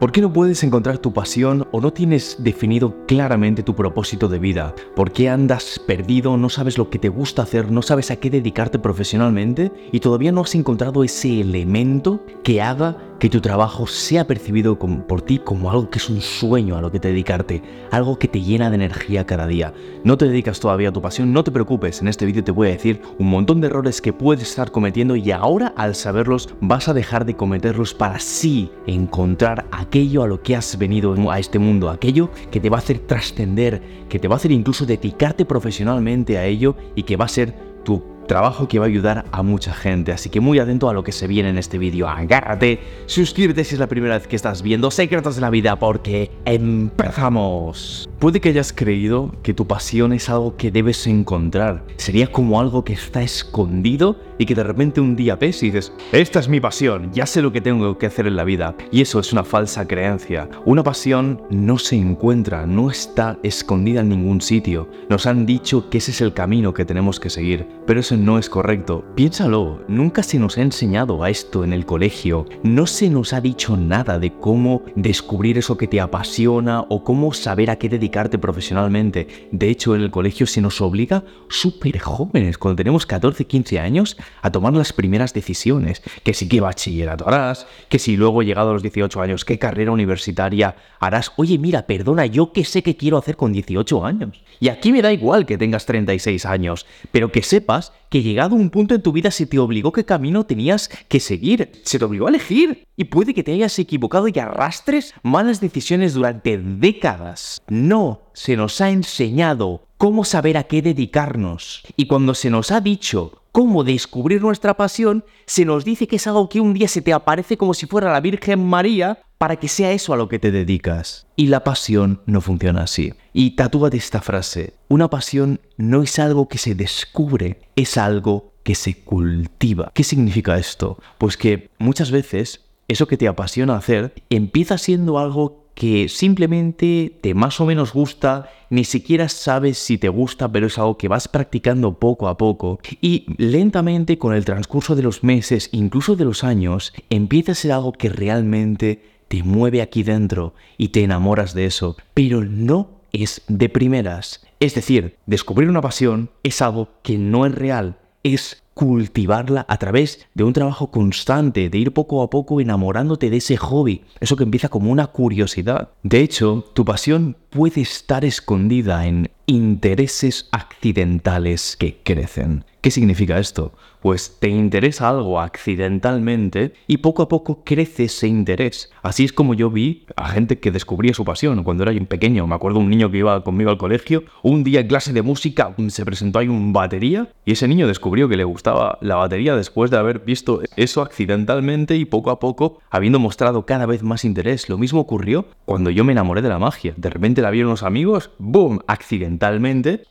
¿Por qué no puedes encontrar tu pasión o no tienes definido claramente tu propósito de vida? ¿Por qué andas perdido, no sabes lo que te gusta hacer, no sabes a qué dedicarte profesionalmente y todavía no has encontrado ese elemento que haga que tu trabajo sea percibido por ti como algo que es un sueño a lo que te dedicarte, algo que te llena de energía cada día? No te dedicas todavía a tu pasión, no te preocupes, en este vídeo te voy a decir un montón de errores que puedes estar cometiendo y ahora al saberlos vas a dejar de cometerlos para así encontrar aquello a lo que has venido a este mundo, aquello que te va a hacer trascender, que te va a hacer incluso dedicarte profesionalmente a ello y que va a ser tu trabajo que va a ayudar a mucha gente. Así que muy atento a lo que se viene en este vídeo. Agárrate, suscríbete si es la primera vez que estás viendo Secretos de la Vida porque empezamos. Puede que hayas creído que tu pasión es algo que debes encontrar. Sería como algo que está escondido y que de repente un día ves y dices, esta es mi pasión, ya sé lo que tengo que hacer en la vida. Y eso es una falsa creencia. Una pasión no se encuentra, no está escondida en ningún sitio. Nos han dicho que ese es el camino que tenemos que seguir, pero eso no es correcto. Piénsalo, nunca se nos ha enseñado a esto en el colegio. No se nos ha dicho nada de cómo descubrir eso que te apasiona o cómo saber a qué dedicarte profesionalmente. De hecho, en el colegio se nos obliga súper jóvenes, cuando tenemos 14, 15 años, a tomar las primeras decisiones. Que si qué bachillerato harás, que si luego llegado a los 18 años, qué carrera universitaria harás. Oye, mira, perdona, yo qué sé qué quiero hacer con 18 años. Y aquí me da igual que tengas 36 años, pero que sepas que llegado un punto en tu vida se te obligó qué camino tenías que seguir, se te obligó a elegir. Y puede que te hayas equivocado y arrastres malas decisiones durante décadas. No se nos ha enseñado cómo saber a qué dedicarnos. Y cuando se nos ha dicho cómo descubrir nuestra pasión, se nos dice que es algo que un día se te aparece como si fuera la Virgen María para que sea eso a lo que te dedicas. Y la pasión no funciona así. Y tatúate esta frase. Una pasión no es algo que se descubre, es algo que se cultiva. ¿Qué significa esto? Pues que muchas veces eso que te apasiona hacer empieza siendo algo que simplemente te más o menos gusta, ni siquiera sabes si te gusta, pero es algo que vas practicando poco a poco y lentamente con el transcurso de los meses, incluso de los años, empieza a ser algo que realmente te mueve aquí dentro y te enamoras de eso, pero no es de primeras. Es decir, descubrir una pasión es algo que no es real, es cultivarla a través de un trabajo constante, de ir poco a poco enamorándote de ese hobby, eso que empieza como una curiosidad. De hecho, tu pasión puede estar escondida en intereses accidentales que crecen. ¿Qué significa esto? Pues te interesa algo accidentalmente y poco a poco crece ese interés. Así es como yo vi a gente que descubría su pasión cuando era pequeño. Me acuerdo un niño que iba conmigo al colegio, un día en clase de música se presentó ahí un batería y ese niño descubrió que le gustaba la batería después de haber visto eso accidentalmente y poco a poco habiendo mostrado cada vez más interés. Lo mismo ocurrió cuando yo me enamoré de la magia. De repente la vieron los amigos, ¡boom!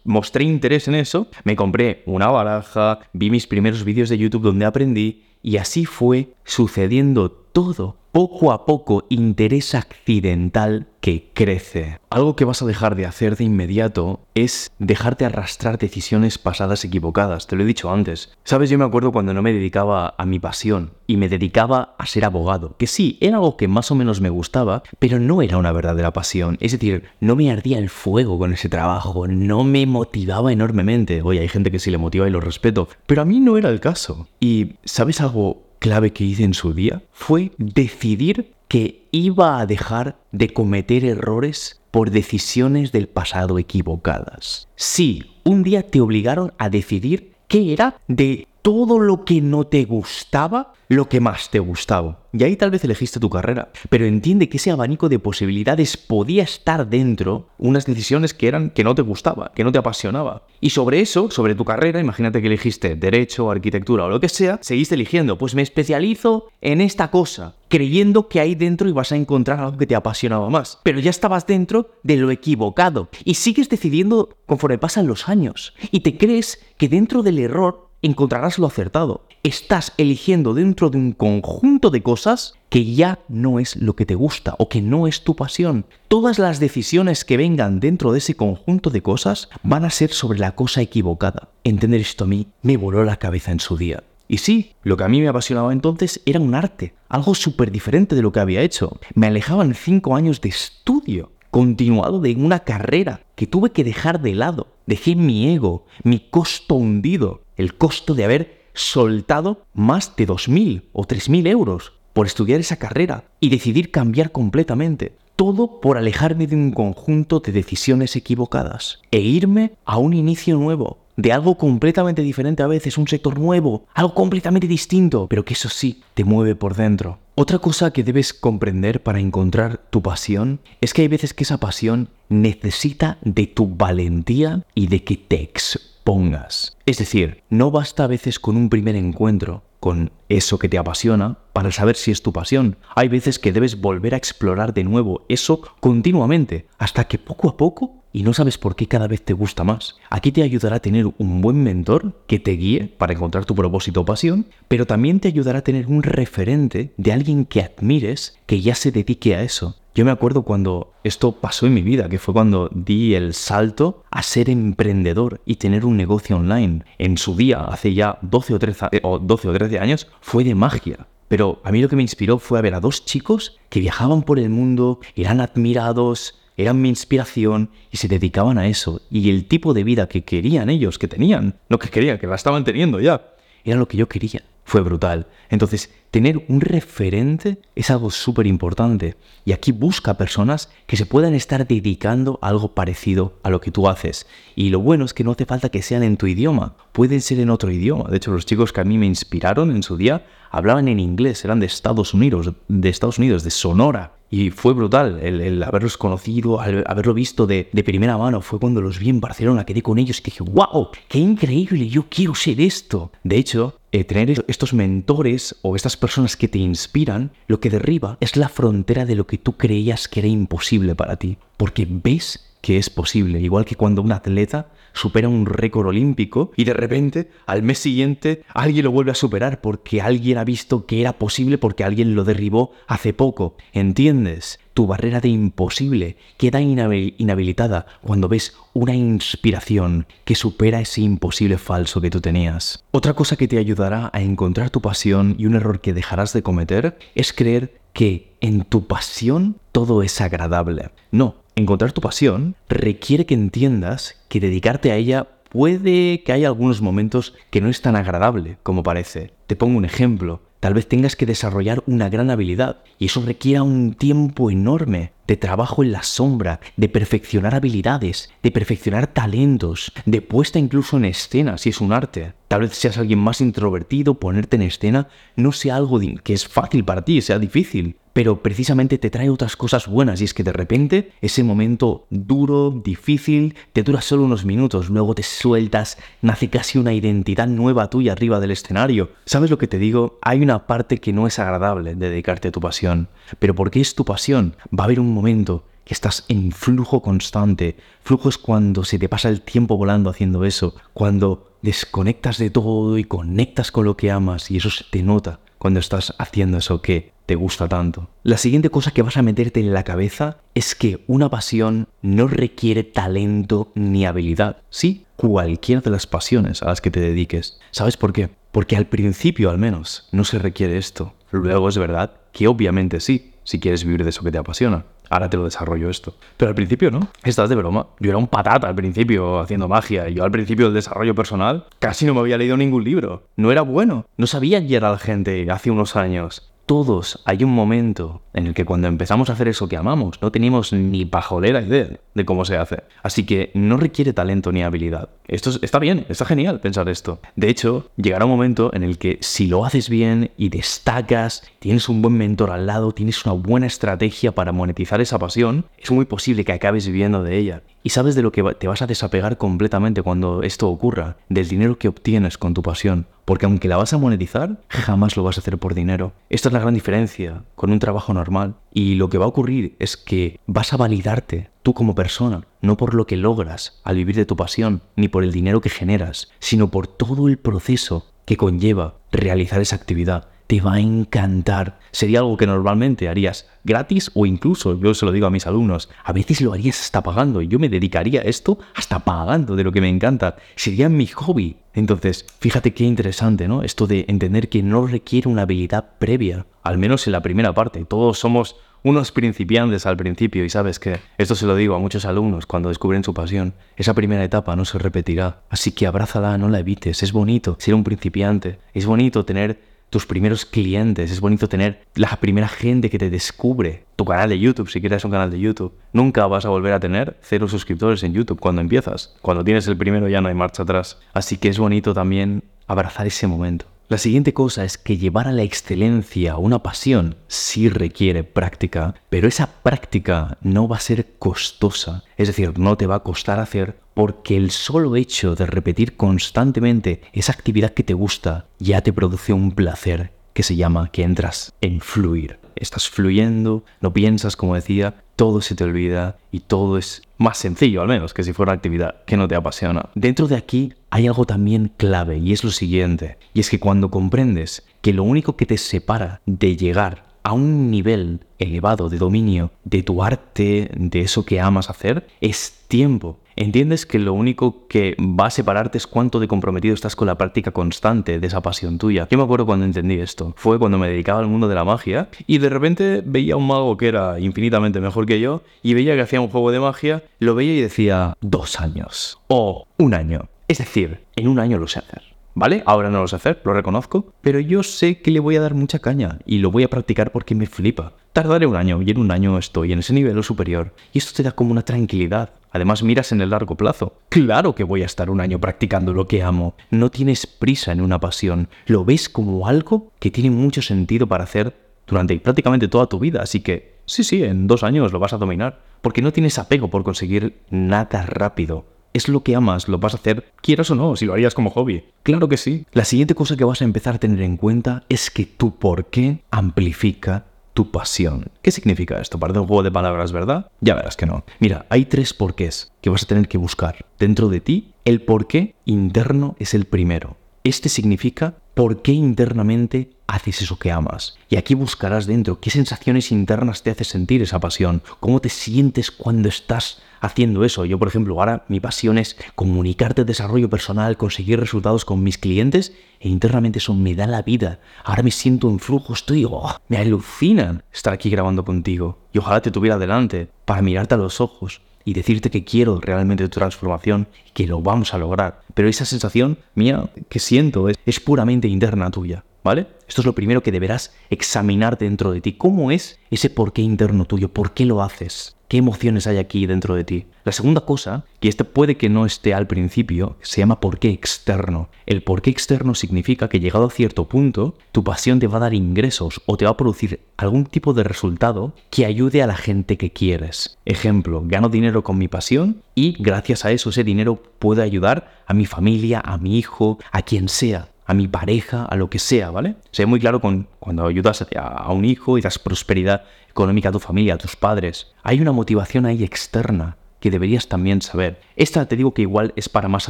Mostré interés en eso, me compré una baraja, vi mis primeros vídeos de YouTube donde aprendí y así fue sucediendo todo. Poco a poco, interés accidental crece. Algo que vas a dejar de hacer de inmediato es dejarte arrastrar decisiones pasadas equivocadas. Te lo he dicho antes. Sabes, yo me acuerdo cuando no me dedicaba a mi pasión y me dedicaba a ser abogado. Que sí, era algo que más o menos me gustaba, pero no era una verdadera pasión. Es decir, no me ardía el fuego con ese trabajo, no me motivaba enormemente. Oye, hay gente que sí le motiva y lo respeto, pero a mí no era el caso. Y, ¿sabes algo clave que hice en su día fue decidir que iba a dejar de cometer errores por decisiones del pasado equivocadas. Sí, un día te obligaron a decidir qué era de todo lo que no te gustaba, lo que más te gustaba. Y ahí tal vez elegiste tu carrera. Pero entiende que ese abanico de posibilidades podía estar dentro unas decisiones que eran que no te gustaba, que no te apasionaba. Y sobre eso, sobre tu carrera, imagínate que elegiste derecho, arquitectura o lo que sea, seguiste eligiendo, pues me especializo en esta cosa, creyendo que ahí dentro ibas a encontrar algo que te apasionaba más. Pero ya estabas dentro de lo equivocado y sigues decidiendo conforme pasan los años. Y te crees que dentro del error encontrarás lo acertado. Estás eligiendo dentro de un conjunto de cosas que ya no es lo que te gusta o que no es tu pasión. Todas las decisiones que vengan dentro de ese conjunto de cosas van a ser sobre la cosa equivocada. Entender esto a mí me voló la cabeza en su día. Y sí, lo que a mí me apasionaba entonces era un arte, algo súper diferente de lo que había hecho. Me alejaban cinco años de estudio continuado de una carrera que tuve que dejar de lado. Dejé mi ego, mi costo hundido, el costo de haber soltado más de 2.000 o 3.000 euros por estudiar esa carrera y decidir cambiar completamente. Todo por alejarme de un conjunto de decisiones equivocadas e irme a un inicio nuevo, de algo completamente diferente a veces, un sector nuevo, algo completamente distinto, pero que eso sí te mueve por dentro. Otra cosa que debes comprender para encontrar tu pasión es que hay veces que esa pasión necesita de tu valentía y de que te expongas. Es decir, no basta a veces con un primer encuentro con eso que te apasiona para saber si es tu pasión. Hay veces que debes volver a explorar de nuevo eso continuamente, hasta que poco a poco y no sabes por qué cada vez te gusta más. Aquí te ayudará a tener un buen mentor que te guíe para encontrar tu propósito o pasión, pero también te ayudará a tener un referente de alguien que admires que ya se dedique a eso. Yo me acuerdo cuando esto pasó en mi vida, que fue cuando di el salto a ser emprendedor y tener un negocio online. En su día, hace ya 12 o 13, eh, o 12 o 13 años, fue de magia. Pero a mí lo que me inspiró fue a ver a dos chicos que viajaban por el mundo, eran admirados, eran mi inspiración y se dedicaban a eso. Y el tipo de vida que querían ellos, que tenían, no que querían, que la estaban teniendo ya, era lo que yo quería. Fue brutal. Entonces, tener un referente es algo súper importante. Y aquí busca personas que se puedan estar dedicando a algo parecido a lo que tú haces. Y lo bueno es que no hace falta que sean en tu idioma. Pueden ser en otro idioma. De hecho, los chicos que a mí me inspiraron en su día hablaban en inglés, eran de Estados Unidos, de Estados Unidos, de Sonora. Y fue brutal el, haberlos conocido, haberlo visto de, primera mano. Fue cuando los vi en Barcelona, quedé con ellos y dije, wow, qué increíble, yo quiero ser esto. De hecho, eh, tener estos mentores o estas personas que te inspiran, lo que derriba es la frontera de lo que tú creías que era imposible para ti. Porque ves que es posible, igual que cuando un atleta supera un récord olímpico y de repente al mes siguiente alguien lo vuelve a superar porque alguien ha visto que era posible porque alguien lo derribó hace poco. ¿Entiendes? Tu barrera de imposible queda inhabilitada cuando ves una inspiración que supera ese imposible falso que tú tenías. Otra cosa que te ayudará a encontrar tu pasión y un error que dejarás de cometer es creer que en tu pasión todo es agradable. No, encontrar tu pasión requiere que entiendas que dedicarte a ella puede que haya algunos momentos que no es tan agradable como parece. Te pongo un ejemplo. Tal vez tengas que desarrollar una gran habilidad y eso requiera un tiempo enorme de trabajo en la sombra, de perfeccionar habilidades, de perfeccionar talentos, de puesta incluso en escena si es un arte. Tal vez seas alguien más introvertido, ponerte en escena no sea algo que es fácil para ti, sea difícil pero precisamente te trae otras cosas buenas y es que de repente ese momento duro, difícil, te dura solo unos minutos, luego te sueltas, nace casi una identidad nueva tuya arriba del escenario. ¿Sabes lo que te digo? Hay una parte que no es agradable de dedicarte a tu pasión, pero porque es tu pasión, va a haber un momento que estás en flujo constante. Flujo es cuando se te pasa el tiempo volando haciendo eso, cuando desconectas de todo y conectas con lo que amas y eso se te nota cuando estás haciendo eso que te gusta tanto. La siguiente cosa que vas a meterte en la cabeza es que una pasión no requiere talento ni habilidad. Sí, cualquiera de las pasiones a las que te dediques. ¿Sabes por qué? Porque al principio al menos no se requiere esto. Luego es verdad que obviamente sí, si quieres vivir de eso que te apasiona. Ahora te lo desarrollo esto. Pero al principio no. Estás de broma. Yo era un patata al principio haciendo magia. Y yo al principio del desarrollo personal casi no me había leído ningún libro. No era bueno. No sabía guiar a la gente hace unos años todos hay un momento en el que cuando empezamos a hacer eso que amamos, no tenemos ni pajolera idea de cómo se hace. Así que no requiere talento ni habilidad. Esto está bien, está genial pensar esto. De hecho, llegará un momento en el que si lo haces bien y destacas, tienes un buen mentor al lado, tienes una buena estrategia para monetizar esa pasión, es muy posible que acabes viviendo de ella. Y sabes de lo que te vas a desapegar completamente cuando esto ocurra, del dinero que obtienes con tu pasión. Porque aunque la vas a monetizar, jamás lo vas a hacer por dinero. Esta es la gran diferencia con un trabajo normal. Y lo que va a ocurrir es que vas a validarte tú como persona, no por lo que logras al vivir de tu pasión, ni por el dinero que generas, sino por todo el proceso que conlleva realizar esa actividad te va a encantar. Sería algo que normalmente harías gratis o incluso, yo se lo digo a mis alumnos, a veces lo harías hasta pagando. Yo me dedicaría a esto hasta pagando de lo que me encanta. Sería mi hobby. Entonces, fíjate qué interesante, ¿no? Esto de entender que no requiere una habilidad previa, al menos en la primera parte. Todos somos unos principiantes al principio y sabes que esto se lo digo a muchos alumnos cuando descubren su pasión. Esa primera etapa no se repetirá. Así que abrázala, no la evites. Es bonito ser un principiante. Es bonito tener tus primeros clientes, es bonito tener la primera gente que te descubre. Tu canal de YouTube, si quieres un canal de YouTube. Nunca vas a volver a tener cero suscriptores en YouTube cuando empiezas. Cuando tienes el primero ya no hay marcha atrás. Así que es bonito también abrazar ese momento. La siguiente cosa es que llevar a la excelencia una pasión sí requiere práctica, pero esa práctica no va a ser costosa, es decir, no te va a costar hacer porque el solo hecho de repetir constantemente esa actividad que te gusta ya te produce un placer que se llama que entras en fluir. Estás fluyendo, no piensas, como decía, todo se te olvida y todo es más sencillo, al menos, que si fuera una actividad que no te apasiona. Dentro de aquí hay algo también clave y es lo siguiente, y es que cuando comprendes que lo único que te separa de llegar a un nivel elevado de dominio de tu arte, de eso que amas hacer, es tiempo entiendes que lo único que va a separarte es cuánto de comprometido estás con la práctica constante de esa pasión tuya. Yo me acuerdo cuando entendí esto. Fue cuando me dedicaba al mundo de la magia y de repente veía a un mago que era infinitamente mejor que yo y veía que hacía un juego de magia, lo veía y decía dos años o un año. Es decir, en un año lo sé hacer. ¿Vale? Ahora no lo sé hacer, lo reconozco, pero yo sé que le voy a dar mucha caña y lo voy a practicar porque me flipa. Tardaré un año y en un año estoy en ese nivel superior y esto te da como una tranquilidad. Además miras en el largo plazo. Claro que voy a estar un año practicando lo que amo. No tienes prisa en una pasión. Lo ves como algo que tiene mucho sentido para hacer durante prácticamente toda tu vida. Así que sí, sí, en dos años lo vas a dominar. Porque no tienes apego por conseguir nada rápido es lo que amas, lo vas a hacer, quieras o no, si lo harías como hobby. Claro que sí. La siguiente cosa que vas a empezar a tener en cuenta es que tu por qué amplifica tu pasión. ¿Qué significa esto? Parece un juego de palabras, ¿verdad? Ya verás que no. Mira, hay tres porqués que vas a tener que buscar. Dentro de ti, el porqué interno es el primero. Este significa por qué internamente haces eso que amas. Y aquí buscarás dentro qué sensaciones internas te hace sentir esa pasión, cómo te sientes cuando estás haciendo eso. Yo, por ejemplo, ahora mi pasión es comunicarte desarrollo personal, conseguir resultados con mis clientes e internamente eso me da la vida. Ahora me siento en flujo, estoy, oh, me alucinan estar aquí grabando contigo. Y ojalá te tuviera delante para mirarte a los ojos y decirte que quiero realmente tu transformación que lo vamos a lograr. Pero esa sensación mía que siento es, es puramente interna tuya. ¿Vale? Esto es lo primero que deberás examinar dentro de ti. ¿Cómo es ese porqué interno tuyo? ¿Por qué lo haces? ¿Qué emociones hay aquí dentro de ti? La segunda cosa, que este puede que no esté al principio, se llama porqué externo. El porqué externo significa que llegado a cierto punto, tu pasión te va a dar ingresos o te va a producir algún tipo de resultado que ayude a la gente que quieres. Ejemplo, gano dinero con mi pasión y gracias a eso ese dinero puede ayudar a mi familia, a mi hijo, a quien sea a mi pareja, a lo que sea, ¿vale? Se muy claro con, cuando ayudas a, un hijo y das prosperidad económica a tu familia, a tus padres. Hay una motivación ahí externa que deberías también saber. Esta te digo que igual es para más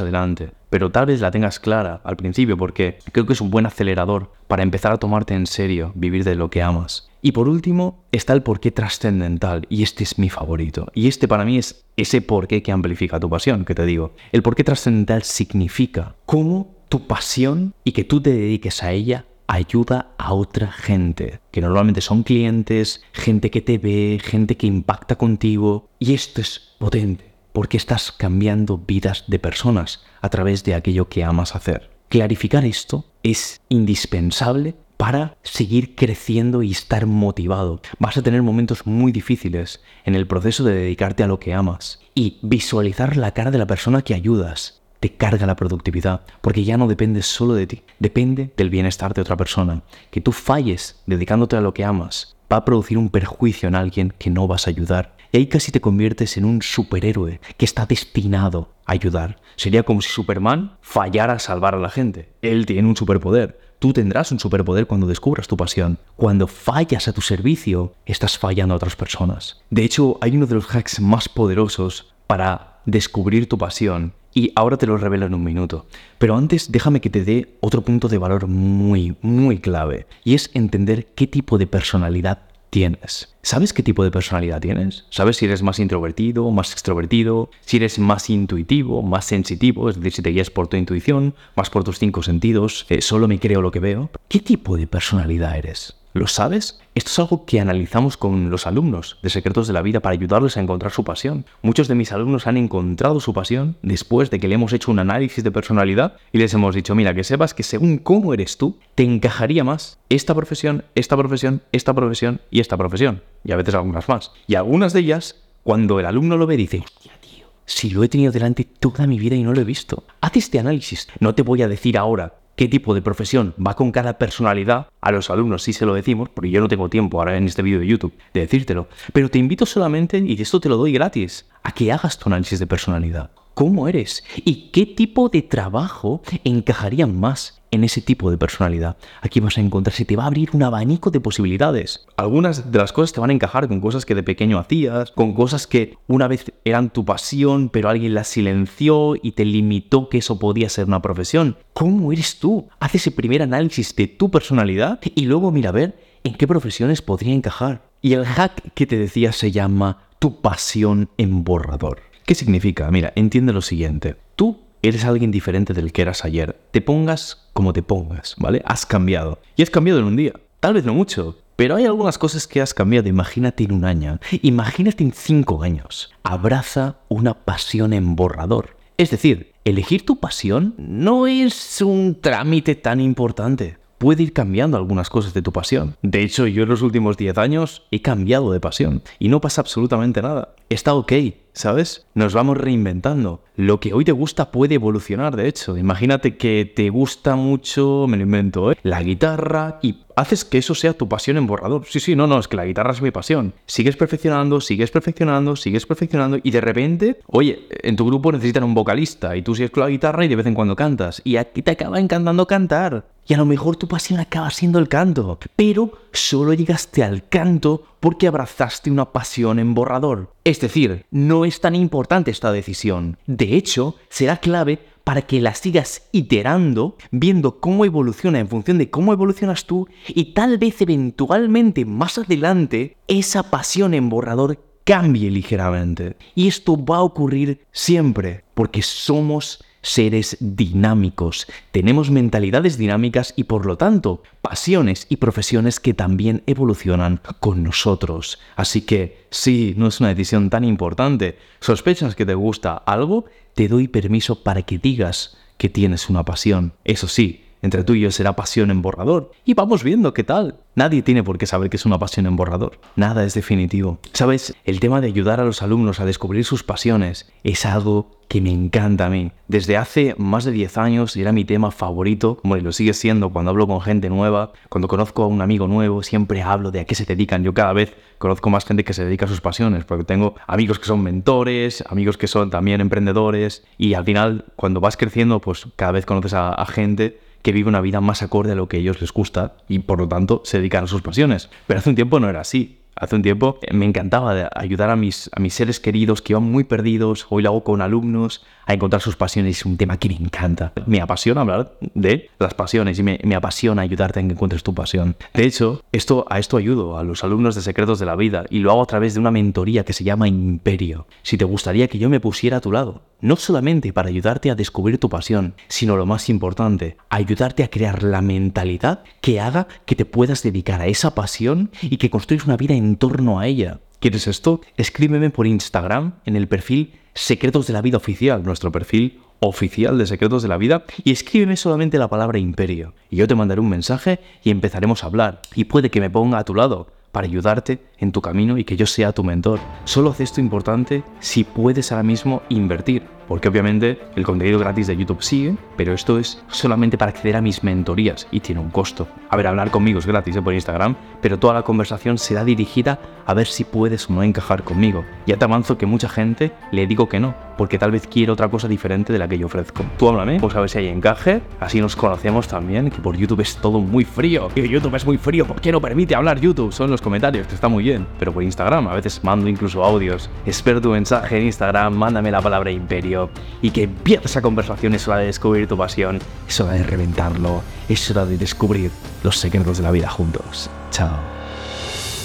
adelante, pero tal vez la tengas clara al principio porque creo que es un buen acelerador para empezar a tomarte en serio, vivir de lo que amas. Y por último está el porqué trascendental, y este es mi favorito. Y este para mí es ese porqué que amplifica tu pasión, que te digo. El porqué trascendental significa cómo tu pasión y que tú te dediques a ella ayuda a otra gente, que normalmente son clientes, gente que te ve, gente que impacta contigo. Y esto es potente, porque estás cambiando vidas de personas a través de aquello que amas hacer. Clarificar esto es indispensable para seguir creciendo y estar motivado. Vas a tener momentos muy difíciles en el proceso de dedicarte a lo que amas y visualizar la cara de la persona que ayudas te carga la productividad, porque ya no depende solo de ti, depende del bienestar de otra persona. Que tú falles dedicándote a lo que amas va a producir un perjuicio en alguien que no vas a ayudar. Y ahí casi te conviertes en un superhéroe que está destinado a ayudar. Sería como si Superman fallara a salvar a la gente. Él tiene un superpoder. Tú tendrás un superpoder cuando descubras tu pasión. Cuando fallas a tu servicio, estás fallando a otras personas. De hecho, hay uno de los hacks más poderosos para descubrir tu pasión y ahora te lo revelo en un minuto. Pero antes déjame que te dé otro punto de valor muy, muy clave. Y es entender qué tipo de personalidad tienes. ¿Sabes qué tipo de personalidad tienes? ¿Sabes si eres más introvertido, más extrovertido? Si eres más intuitivo, más sensitivo, es decir, si te guías por tu intuición, más por tus cinco sentidos, eh, solo me creo lo que veo. ¿Qué tipo de personalidad eres? ¿Lo sabes? Esto es algo que analizamos con los alumnos de Secretos de la Vida para ayudarles a encontrar su pasión. Muchos de mis alumnos han encontrado su pasión después de que le hemos hecho un análisis de personalidad y les hemos dicho, mira, que sepas que según cómo eres tú, te encajaría más esta profesión, esta profesión, esta profesión y esta profesión. Y a veces algunas más. Y algunas de ellas, cuando el alumno lo ve, dice, hostia, tío, si lo he tenido delante toda mi vida y no lo he visto. Haz este análisis. No te voy a decir ahora qué tipo de profesión va con cada personalidad, a los alumnos sí se lo decimos, porque yo no tengo tiempo ahora en este vídeo de YouTube de decírtelo, pero te invito solamente, y esto te lo doy gratis, a que hagas tu análisis de personalidad. ¿Cómo eres? ¿Y qué tipo de trabajo encajaría más en ese tipo de personalidad. Aquí vas a encontrar, se te va a abrir un abanico de posibilidades. Algunas de las cosas te van a encajar con cosas que de pequeño hacías, con cosas que una vez eran tu pasión, pero alguien las silenció y te limitó que eso podía ser una profesión. ¿Cómo eres tú? Haz ese primer análisis de tu personalidad y luego mira a ver en qué profesiones podría encajar. Y el hack que te decía se llama tu pasión en borrador. ¿Qué significa? Mira, entiende lo siguiente. Tú eres alguien diferente del que eras ayer. Te pongas como te pongas, ¿vale? Has cambiado. Y has cambiado en un día. Tal vez no mucho, pero hay algunas cosas que has cambiado. Imagínate en un año. Imagínate en cinco años. Abraza una pasión en borrador. Es decir, elegir tu pasión no es un trámite tan importante. Puede ir cambiando algunas cosas de tu pasión. De hecho, yo en los últimos 10 años he cambiado de pasión y no pasa absolutamente nada. Está ok, ¿sabes? Nos vamos reinventando. Lo que hoy te gusta puede evolucionar, de hecho. Imagínate que te gusta mucho, me lo invento, ¿eh? la guitarra y haces que eso sea tu pasión en borrador. Sí, sí, no, no, es que la guitarra es mi pasión. Sigues perfeccionando, sigues perfeccionando, sigues perfeccionando y de repente, oye, en tu grupo necesitan un vocalista y tú sigues con la guitarra y de vez en cuando cantas y a ti te acaba encantando cantar. Y a lo mejor tu pasión acaba siendo el canto, pero solo llegaste al canto porque abrazaste una pasión en borrador. Es decir, no es tan importante esta decisión. De hecho, será clave para que la sigas iterando, viendo cómo evoluciona en función de cómo evolucionas tú y tal vez eventualmente más adelante esa pasión en borrador cambie ligeramente. Y esto va a ocurrir siempre porque somos seres dinámicos, tenemos mentalidades dinámicas y por lo tanto pasiones y profesiones que también evolucionan con nosotros. Así que si no es una decisión tan importante, sospechas que te gusta algo, te doy permiso para que digas que tienes una pasión. Eso sí, entre tú y yo será pasión en borrador. Y vamos viendo qué tal. Nadie tiene por qué saber que es una pasión en borrador. Nada es definitivo. Sabes, el tema de ayudar a los alumnos a descubrir sus pasiones es algo que me encanta a mí. Desde hace más de 10 años era mi tema favorito, como lo sigue siendo cuando hablo con gente nueva, cuando conozco a un amigo nuevo, siempre hablo de a qué se dedican. Yo cada vez conozco más gente que se dedica a sus pasiones, porque tengo amigos que son mentores, amigos que son también emprendedores, y al final, cuando vas creciendo, pues cada vez conoces a gente que vive una vida más acorde a lo que a ellos les gusta y por lo tanto se dedican a sus pasiones. Pero hace un tiempo no era así. Hace un tiempo me encantaba ayudar a mis, a mis seres queridos que iban muy perdidos, hoy lo hago con alumnos, a encontrar sus pasiones. Es un tema que me encanta. Me apasiona hablar de las pasiones y me, me apasiona ayudarte a que encuentres tu pasión. De hecho, esto, a esto ayudo a los alumnos de Secretos de la Vida y lo hago a través de una mentoría que se llama Imperio. Si te gustaría que yo me pusiera a tu lado, no solamente para ayudarte a descubrir tu pasión, sino lo más importante, ayudarte a crear la mentalidad que haga que te puedas dedicar a esa pasión y que construyas una vida en torno a ella. ¿Quieres esto? Escríbeme por Instagram en el perfil Secretos de la Vida Oficial, nuestro perfil oficial de Secretos de la Vida, y escríbeme solamente la palabra imperio. Y yo te mandaré un mensaje y empezaremos a hablar. Y puede que me ponga a tu lado para ayudarte en tu camino y que yo sea tu mentor. Solo haz esto importante si puedes ahora mismo invertir porque obviamente el contenido gratis de YouTube sigue, pero esto es solamente para acceder a mis mentorías y tiene un costo. A ver, hablar conmigo es gratis ¿eh? por Instagram, pero toda la conversación será dirigida a ver si puedes o no encajar conmigo. Ya te avanzo que mucha gente le digo que no, porque tal vez quiere otra cosa diferente de la que yo ofrezco. Tú háblame, pues a ver si hay encaje, así nos conocemos también, que por YouTube es todo muy frío. Y YouTube es muy frío, ¿por qué no permite hablar YouTube? Son los comentarios, que está muy bien. Pero por Instagram, a veces mando incluso audios. Espero tu mensaje en Instagram, mándame la palabra imperio y que empiece esa conversación. Es hora de descubrir tu pasión, es hora de reventarlo, es hora de descubrir los secretos de la vida juntos. Chao.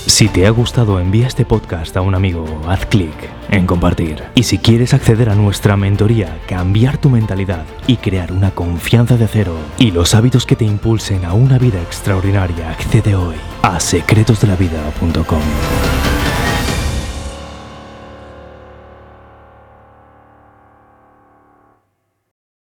Si te ha gustado, envía este podcast a un amigo, haz clic en compartir. Y si quieres acceder a nuestra mentoría, cambiar tu mentalidad y crear una confianza de cero y los hábitos que te impulsen a una vida extraordinaria, accede hoy a secretosdelavida.com.